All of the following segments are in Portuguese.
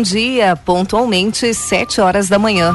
Bom dia, pontualmente, 7 horas da manhã.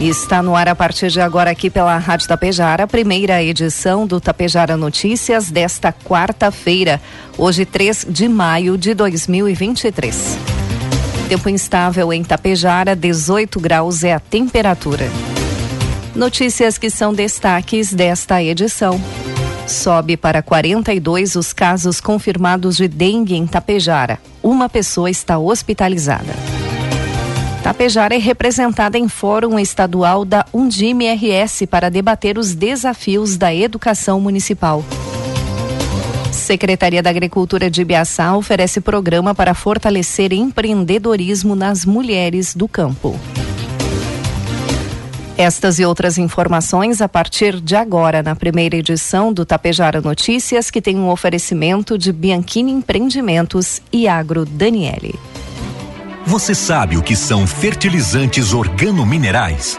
Está no ar a partir de agora aqui pela Rádio Tapejara, primeira edição do Tapejara Notícias desta quarta-feira, hoje 3 de maio de 2023. Tempo instável em Tapejara, 18 graus é a temperatura. Notícias que são destaques desta edição. Sobe para 42 os casos confirmados de dengue em Tapejara. Uma pessoa está hospitalizada. Tapejara é representada em fórum estadual da Undime RS para debater os desafios da educação municipal. Secretaria da Agricultura de Ibiaçá oferece programa para fortalecer empreendedorismo nas mulheres do campo. Estas e outras informações a partir de agora na primeira edição do Tapejara Notícias, que tem um oferecimento de Bianchini Empreendimentos e Agro Daniele. Você sabe o que são fertilizantes organominerais?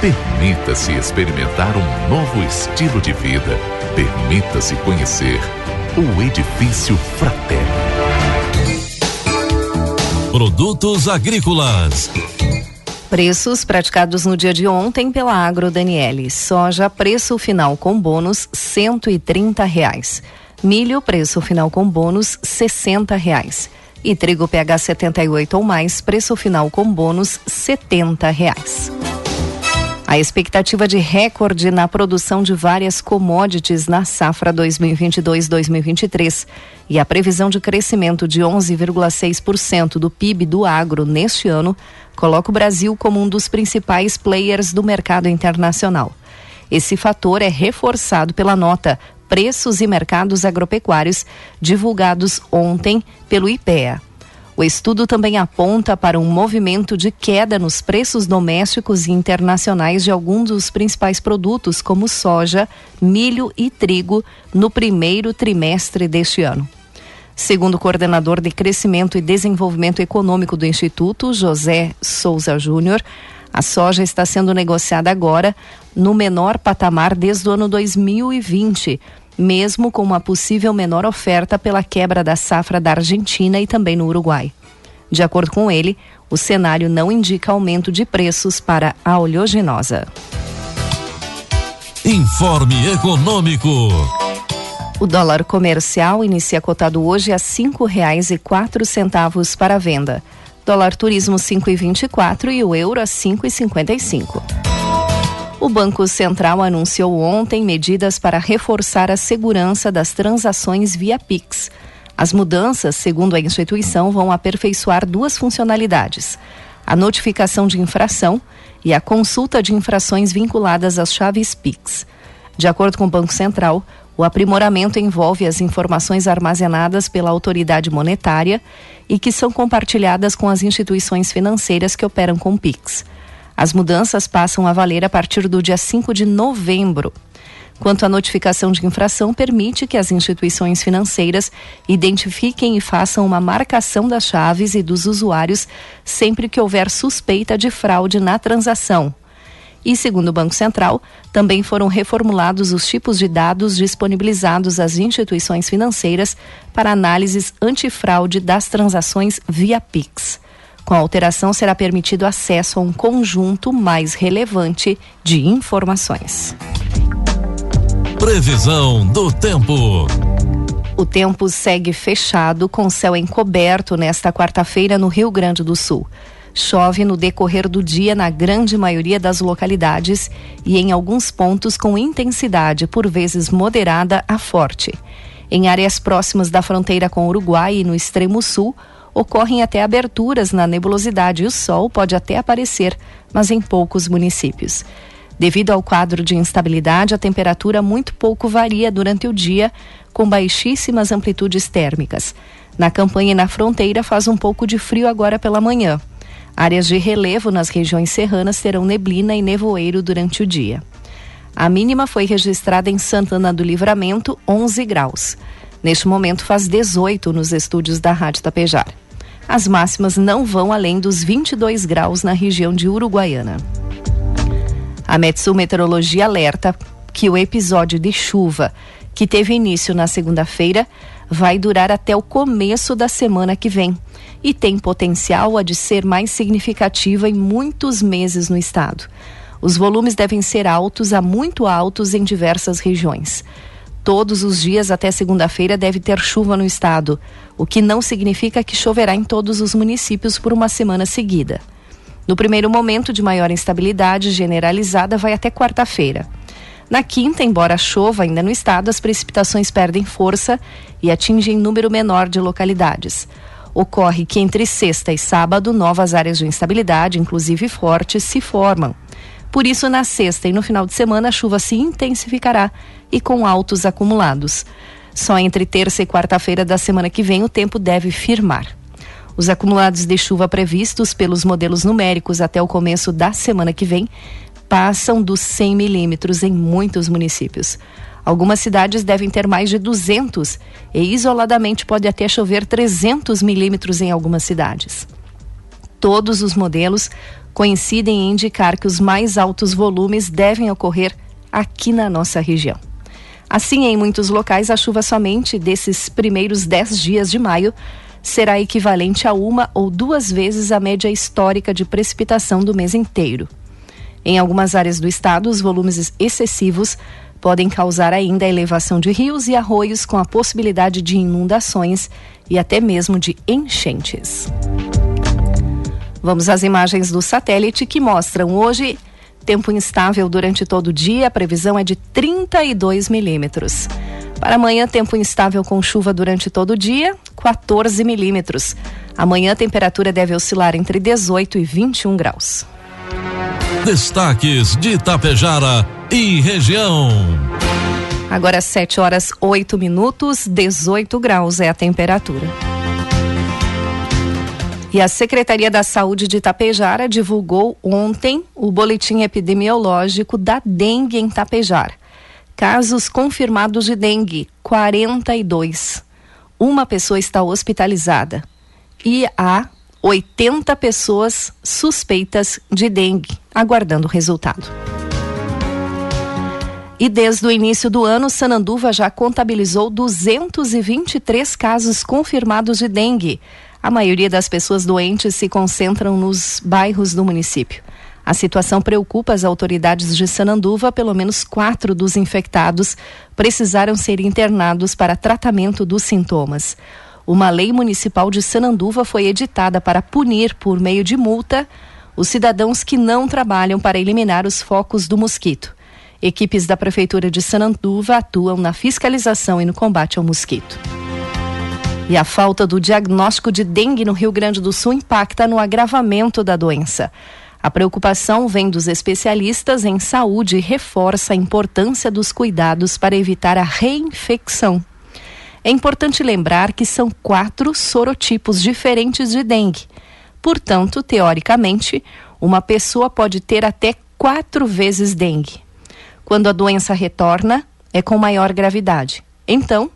Permita-se experimentar um novo estilo de vida. Permita-se conhecer o Edifício Fratelli. Produtos agrícolas. Preços praticados no dia de ontem pela Agro Daniele. Soja, preço final com bônus, cento e trinta reais. Milho, preço final com bônus, sessenta reais. E trigo PH 78 ou mais, preço final com bônus, setenta reais. A expectativa de recorde na produção de várias commodities na safra 2022-2023 e a previsão de crescimento de 11,6% do PIB do agro neste ano coloca o Brasil como um dos principais players do mercado internacional. Esse fator é reforçado pela nota Preços e Mercados Agropecuários, divulgados ontem pelo IPEA. O estudo também aponta para um movimento de queda nos preços domésticos e internacionais de alguns dos principais produtos, como soja, milho e trigo, no primeiro trimestre deste ano. Segundo o coordenador de Crescimento e Desenvolvimento Econômico do Instituto, José Souza Júnior, a soja está sendo negociada agora no menor patamar desde o ano 2020, mesmo com uma possível menor oferta pela quebra da safra da Argentina e também no Uruguai. De acordo com ele, o cenário não indica aumento de preços para a oleaginosa. Informe Econômico. O dólar comercial inicia cotado hoje a cinco reais e quatro centavos para a venda. Dólar turismo 5,24 e, e o euro a 5,55. O Banco Central anunciou ontem medidas para reforçar a segurança das transações via Pix. As mudanças, segundo a instituição, vão aperfeiçoar duas funcionalidades: a notificação de infração e a consulta de infrações vinculadas às chaves Pix. De acordo com o Banco Central, o aprimoramento envolve as informações armazenadas pela autoridade monetária e que são compartilhadas com as instituições financeiras que operam com Pix. As mudanças passam a valer a partir do dia 5 de novembro. Quanto à notificação de infração, permite que as instituições financeiras identifiquem e façam uma marcação das chaves e dos usuários sempre que houver suspeita de fraude na transação. E, segundo o Banco Central, também foram reformulados os tipos de dados disponibilizados às instituições financeiras para análises antifraude das transações via Pix. Com a alteração, será permitido acesso a um conjunto mais relevante de informações. Previsão do tempo. O tempo segue fechado, com céu encoberto nesta quarta-feira no Rio Grande do Sul. Chove no decorrer do dia na grande maioria das localidades e em alguns pontos com intensidade, por vezes moderada a forte. Em áreas próximas da fronteira com o Uruguai e no extremo sul, ocorrem até aberturas na nebulosidade e o sol pode até aparecer, mas em poucos municípios. Devido ao quadro de instabilidade, a temperatura muito pouco varia durante o dia, com baixíssimas amplitudes térmicas. Na campanha e na fronteira faz um pouco de frio agora pela manhã. Áreas de relevo nas regiões serranas terão neblina e nevoeiro durante o dia. A mínima foi registrada em Santana do Livramento, 11 graus. Neste momento faz 18 nos estúdios da Rádio Tapejar. As máximas não vão além dos 22 graus na região de Uruguaiana. A Metsu Meteorologia alerta que o episódio de chuva que teve início na segunda-feira vai durar até o começo da semana que vem e tem potencial a de ser mais significativa em muitos meses no estado. Os volumes devem ser altos a muito altos em diversas regiões. Todos os dias até segunda-feira deve ter chuva no estado, o que não significa que choverá em todos os municípios por uma semana seguida. No primeiro momento de maior instabilidade generalizada, vai até quarta-feira. Na quinta, embora chova ainda no estado, as precipitações perdem força e atingem número menor de localidades. Ocorre que entre sexta e sábado, novas áreas de instabilidade, inclusive fortes, se formam. Por isso, na sexta e no final de semana, a chuva se intensificará e com altos acumulados. Só entre terça e quarta-feira da semana que vem o tempo deve firmar. Os acumulados de chuva previstos pelos modelos numéricos até o começo da semana que vem passam dos 100 milímetros em muitos municípios. Algumas cidades devem ter mais de 200 e isoladamente pode até chover 300 milímetros em algumas cidades. Todos os modelos coincidem em indicar que os mais altos volumes devem ocorrer aqui na nossa região. Assim, em muitos locais, a chuva somente desses primeiros 10 dias de maio será equivalente a uma ou duas vezes a média histórica de precipitação do mês inteiro. Em algumas áreas do estado, os volumes excessivos podem causar ainda a elevação de rios e arroios com a possibilidade de inundações e até mesmo de enchentes. Vamos às imagens do satélite que mostram hoje tempo instável durante todo o dia, a previsão é de 32 milímetros. Para amanhã, tempo instável com chuva durante todo o dia, 14 milímetros. Amanhã, a temperatura deve oscilar entre 18 e 21 graus. Destaques de Itapejara e região. Agora 7 horas 8 minutos, 18 graus é a temperatura. E a Secretaria da Saúde de Itapejara divulgou ontem o boletim epidemiológico da dengue em Itapejara. Casos confirmados de dengue, 42. Uma pessoa está hospitalizada. E há 80 pessoas suspeitas de dengue, aguardando o resultado. E desde o início do ano, Sananduva já contabilizou 223 casos confirmados de dengue. A maioria das pessoas doentes se concentram nos bairros do município. A situação preocupa as autoridades de Sananduva. Pelo menos quatro dos infectados precisaram ser internados para tratamento dos sintomas. Uma lei municipal de Sananduva foi editada para punir, por meio de multa, os cidadãos que não trabalham para eliminar os focos do mosquito. Equipes da Prefeitura de Sananduva atuam na fiscalização e no combate ao mosquito. E a falta do diagnóstico de dengue no Rio Grande do Sul impacta no agravamento da doença. A preocupação vem dos especialistas em saúde e reforça a importância dos cuidados para evitar a reinfecção. É importante lembrar que são quatro sorotipos diferentes de dengue. Portanto, teoricamente, uma pessoa pode ter até quatro vezes dengue. Quando a doença retorna, é com maior gravidade. Então,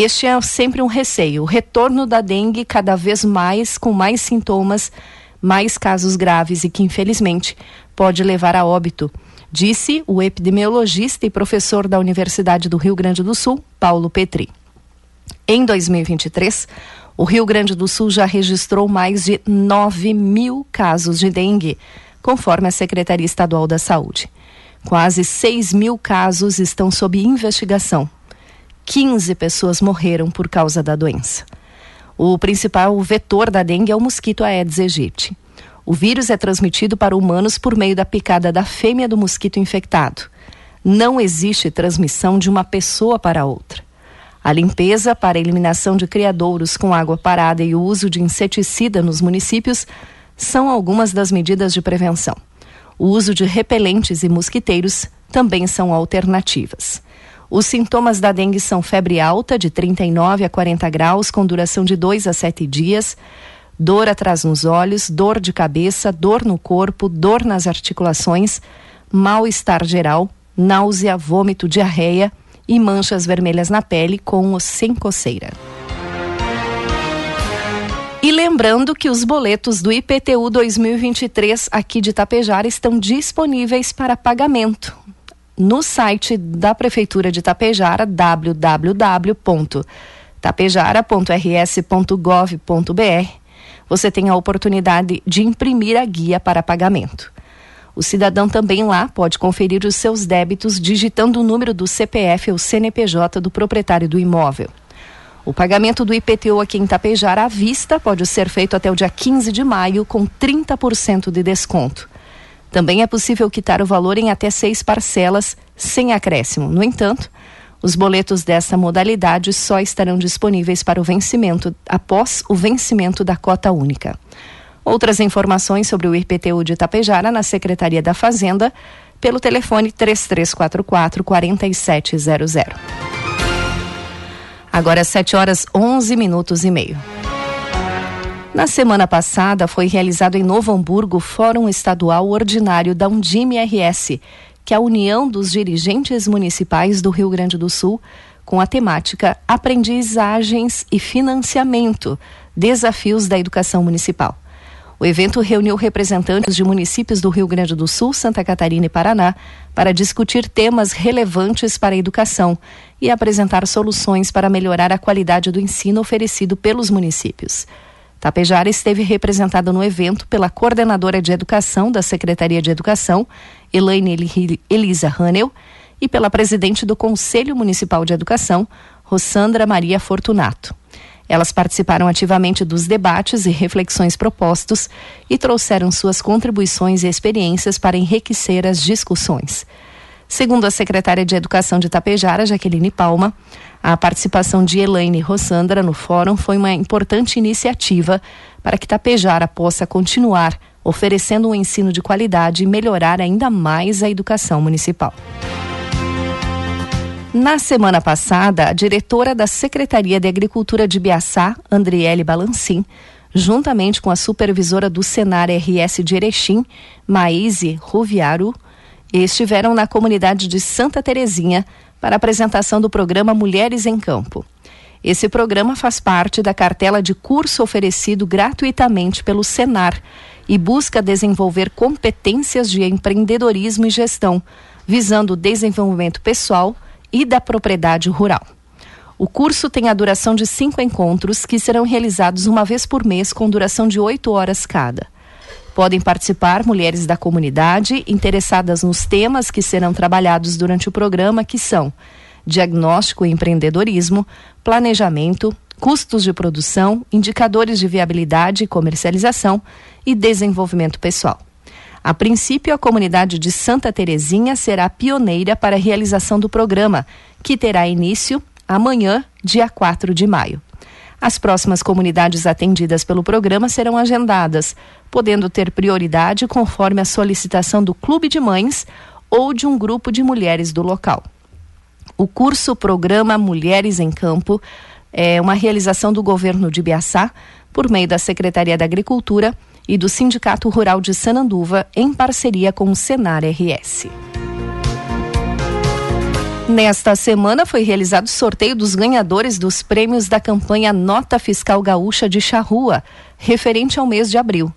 este é sempre um receio, o retorno da dengue cada vez mais com mais sintomas mais casos graves e que, infelizmente, pode levar a óbito, disse o epidemiologista e professor da Universidade do Rio Grande do Sul, Paulo Petri. Em 2023, o Rio Grande do Sul já registrou mais de 9 mil casos de dengue, conforme a Secretaria Estadual da Saúde. Quase 6 mil casos estão sob investigação. 15 pessoas morreram por causa da doença. O principal vetor da dengue é o mosquito Aedes aegypti. O vírus é transmitido para humanos por meio da picada da fêmea do mosquito infectado. Não existe transmissão de uma pessoa para outra. A limpeza para a eliminação de criadouros com água parada e o uso de inseticida nos municípios são algumas das medidas de prevenção. O uso de repelentes e mosquiteiros também são alternativas. Os sintomas da dengue são febre alta, de 39 a 40 graus, com duração de 2 a 7 dias, dor atrás nos olhos, dor de cabeça, dor no corpo, dor nas articulações, mal-estar geral, náusea, vômito, diarreia e manchas vermelhas na pele com ou sem coceira. E lembrando que os boletos do IPTU 2023 aqui de Tapejara estão disponíveis para pagamento no site da Prefeitura de Tapejara, www.tapejara.rs.gov.br. Você tem a oportunidade de imprimir a guia para pagamento. O cidadão também lá pode conferir os seus débitos digitando o número do CPF ou CNPJ do proprietário do imóvel. O pagamento do IPTU aqui em Tapejara à vista pode ser feito até o dia 15 de maio com 30% de desconto. Também é possível quitar o valor em até seis parcelas, sem acréscimo. No entanto, os boletos dessa modalidade só estarão disponíveis para o vencimento após o vencimento da cota única. Outras informações sobre o IPTU de Itapejara na Secretaria da Fazenda pelo telefone 3344 4700. Agora 7 horas 11 minutos e meio. Na semana passada, foi realizado em Novo Hamburgo o Fórum Estadual Ordinário da Undime RS, que é a União dos Dirigentes Municipais do Rio Grande do Sul, com a temática Aprendizagens e Financiamento Desafios da Educação Municipal. O evento reuniu representantes de municípios do Rio Grande do Sul, Santa Catarina e Paraná para discutir temas relevantes para a educação e apresentar soluções para melhorar a qualidade do ensino oferecido pelos municípios. Tapejara esteve representada no evento pela coordenadora de educação da Secretaria de Educação, Elaine Elisa Hanel, e pela presidente do Conselho Municipal de Educação, Rossandra Maria Fortunato. Elas participaram ativamente dos debates e reflexões propostos e trouxeram suas contribuições e experiências para enriquecer as discussões. Segundo a secretária de Educação de Tapejara, Jaqueline Palma, a participação de Elaine Rossandra no fórum foi uma importante iniciativa para que Tapejara possa continuar oferecendo um ensino de qualidade e melhorar ainda mais a educação municipal. Na semana passada, a diretora da Secretaria de Agricultura de Biaçá, Andriele Balancin, juntamente com a supervisora do Senar RS de Erechim, Maíse Ruviaru, estiveram na comunidade de Santa Terezinha para a apresentação do programa Mulheres em Campo. Esse programa faz parte da cartela de curso oferecido gratuitamente pelo Senar e busca desenvolver competências de empreendedorismo e gestão, visando o desenvolvimento pessoal e da propriedade rural. O curso tem a duração de cinco encontros que serão realizados uma vez por mês com duração de oito horas cada. Podem participar mulheres da comunidade interessadas nos temas que serão trabalhados durante o programa, que são diagnóstico e empreendedorismo, planejamento, custos de produção, indicadores de viabilidade e comercialização e desenvolvimento pessoal. A princípio, a comunidade de Santa Terezinha será pioneira para a realização do programa, que terá início amanhã, dia 4 de maio. As próximas comunidades atendidas pelo programa serão agendadas, podendo ter prioridade conforme a solicitação do Clube de Mães ou de um grupo de mulheres do local. O curso Programa Mulheres em Campo é uma realização do governo de Biaçá, por meio da Secretaria da Agricultura e do Sindicato Rural de Sananduva, em parceria com o Senar RS. Nesta semana foi realizado o sorteio dos ganhadores dos prêmios da campanha Nota Fiscal Gaúcha de Charrua, referente ao mês de abril.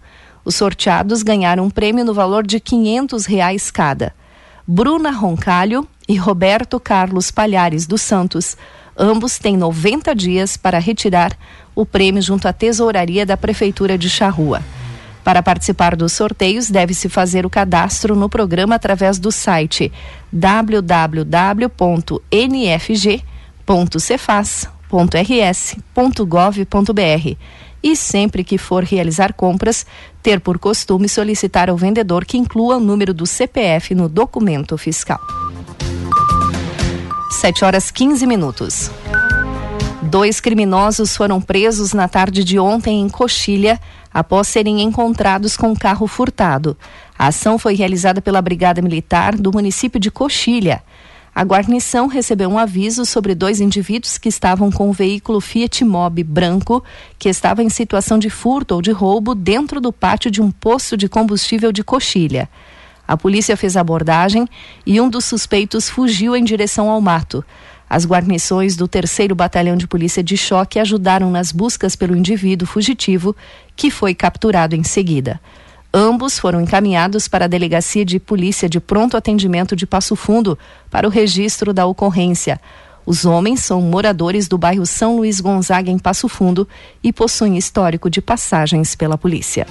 Os sorteados ganharam um prêmio no valor de quinhentos reais cada. Bruna Roncalho e Roberto Carlos Palhares dos Santos. Ambos têm 90 dias para retirar o prêmio junto à tesouraria da Prefeitura de Charrua. Para participar dos sorteios, deve-se fazer o cadastro no programa através do site www.nfg.cefaz.rs.gov.br e sempre que for realizar compras, ter por costume solicitar ao vendedor que inclua o número do CPF no documento fiscal. 7 horas 15 minutos. Dois criminosos foram presos na tarde de ontem em Coxilha após serem encontrados com um carro furtado. A ação foi realizada pela Brigada Militar do município de Coxilha. A guarnição recebeu um aviso sobre dois indivíduos que estavam com um veículo Fiat Mobi branco que estava em situação de furto ou de roubo dentro do pátio de um posto de combustível de Coxilha. A polícia fez a abordagem e um dos suspeitos fugiu em direção ao mato. As guarnições do 3 Batalhão de Polícia de Choque ajudaram nas buscas pelo indivíduo fugitivo, que foi capturado em seguida. Ambos foram encaminhados para a Delegacia de Polícia de Pronto Atendimento de Passo Fundo para o registro da ocorrência. Os homens são moradores do bairro São Luís Gonzaga, em Passo Fundo, e possuem histórico de passagens pela polícia.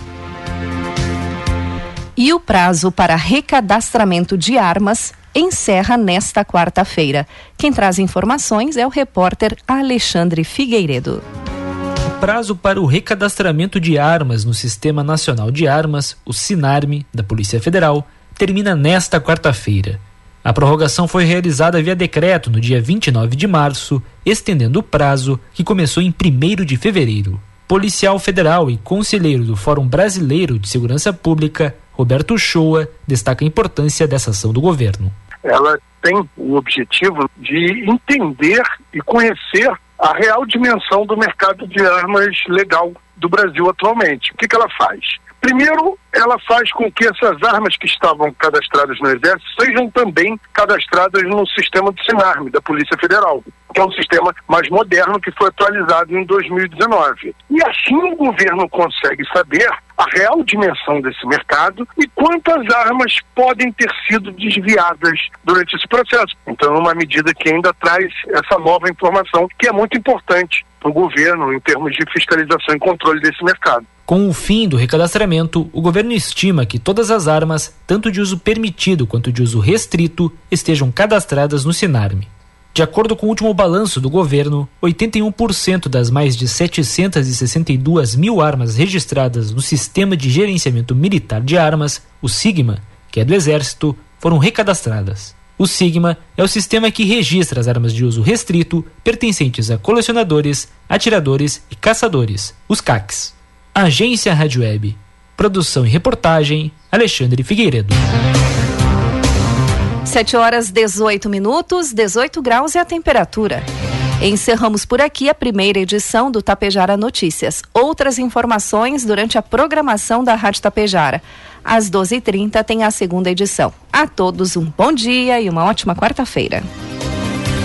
E o prazo para recadastramento de armas encerra nesta quarta-feira. Quem traz informações é o repórter Alexandre Figueiredo. O prazo para o recadastramento de armas no Sistema Nacional de Armas, o SINARME, da Polícia Federal, termina nesta quarta-feira. A prorrogação foi realizada via decreto no dia 29 de março, estendendo o prazo que começou em 1 de fevereiro. Policial federal e conselheiro do Fórum Brasileiro de Segurança Pública, Roberto Shoa, destaca a importância dessa ação do governo ela tem o objetivo de entender e conhecer a real dimensão do mercado de armas legal do Brasil atualmente. O que, que ela faz? Primeiro, ela faz com que essas armas que estavam cadastradas no Exército sejam também cadastradas no sistema do SINARME, da Polícia Federal, que é um sistema mais moderno que foi atualizado em 2019. E assim o governo consegue saber a real dimensão desse mercado e quantas armas podem ter sido desviadas durante esse processo. Então, é uma medida que ainda traz essa nova informação, que é muito importante para o governo em termos de fiscalização e controle desse mercado. Com o fim do recadastramento, o governo estima que todas as armas, tanto de uso permitido quanto de uso restrito, estejam cadastradas no Sinarme. De acordo com o último balanço do governo, 81% das mais de 762 mil armas registradas no Sistema de Gerenciamento Militar de Armas, o SIGMA, que é do Exército, foram recadastradas. O Sigma é o sistema que registra as armas de uso restrito pertencentes a colecionadores, atiradores e caçadores, os CACs. Agência Rádio Web. Produção e reportagem, Alexandre Figueiredo. 7 horas 18 minutos, 18 graus é a temperatura. Encerramos por aqui a primeira edição do Tapejara Notícias. Outras informações durante a programação da Rádio Tapejara. Às 12h30 tem a segunda edição. A todos um bom dia e uma ótima quarta-feira.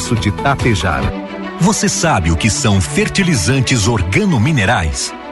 Universo de. Você sabe o que são fertilizantes organominerais?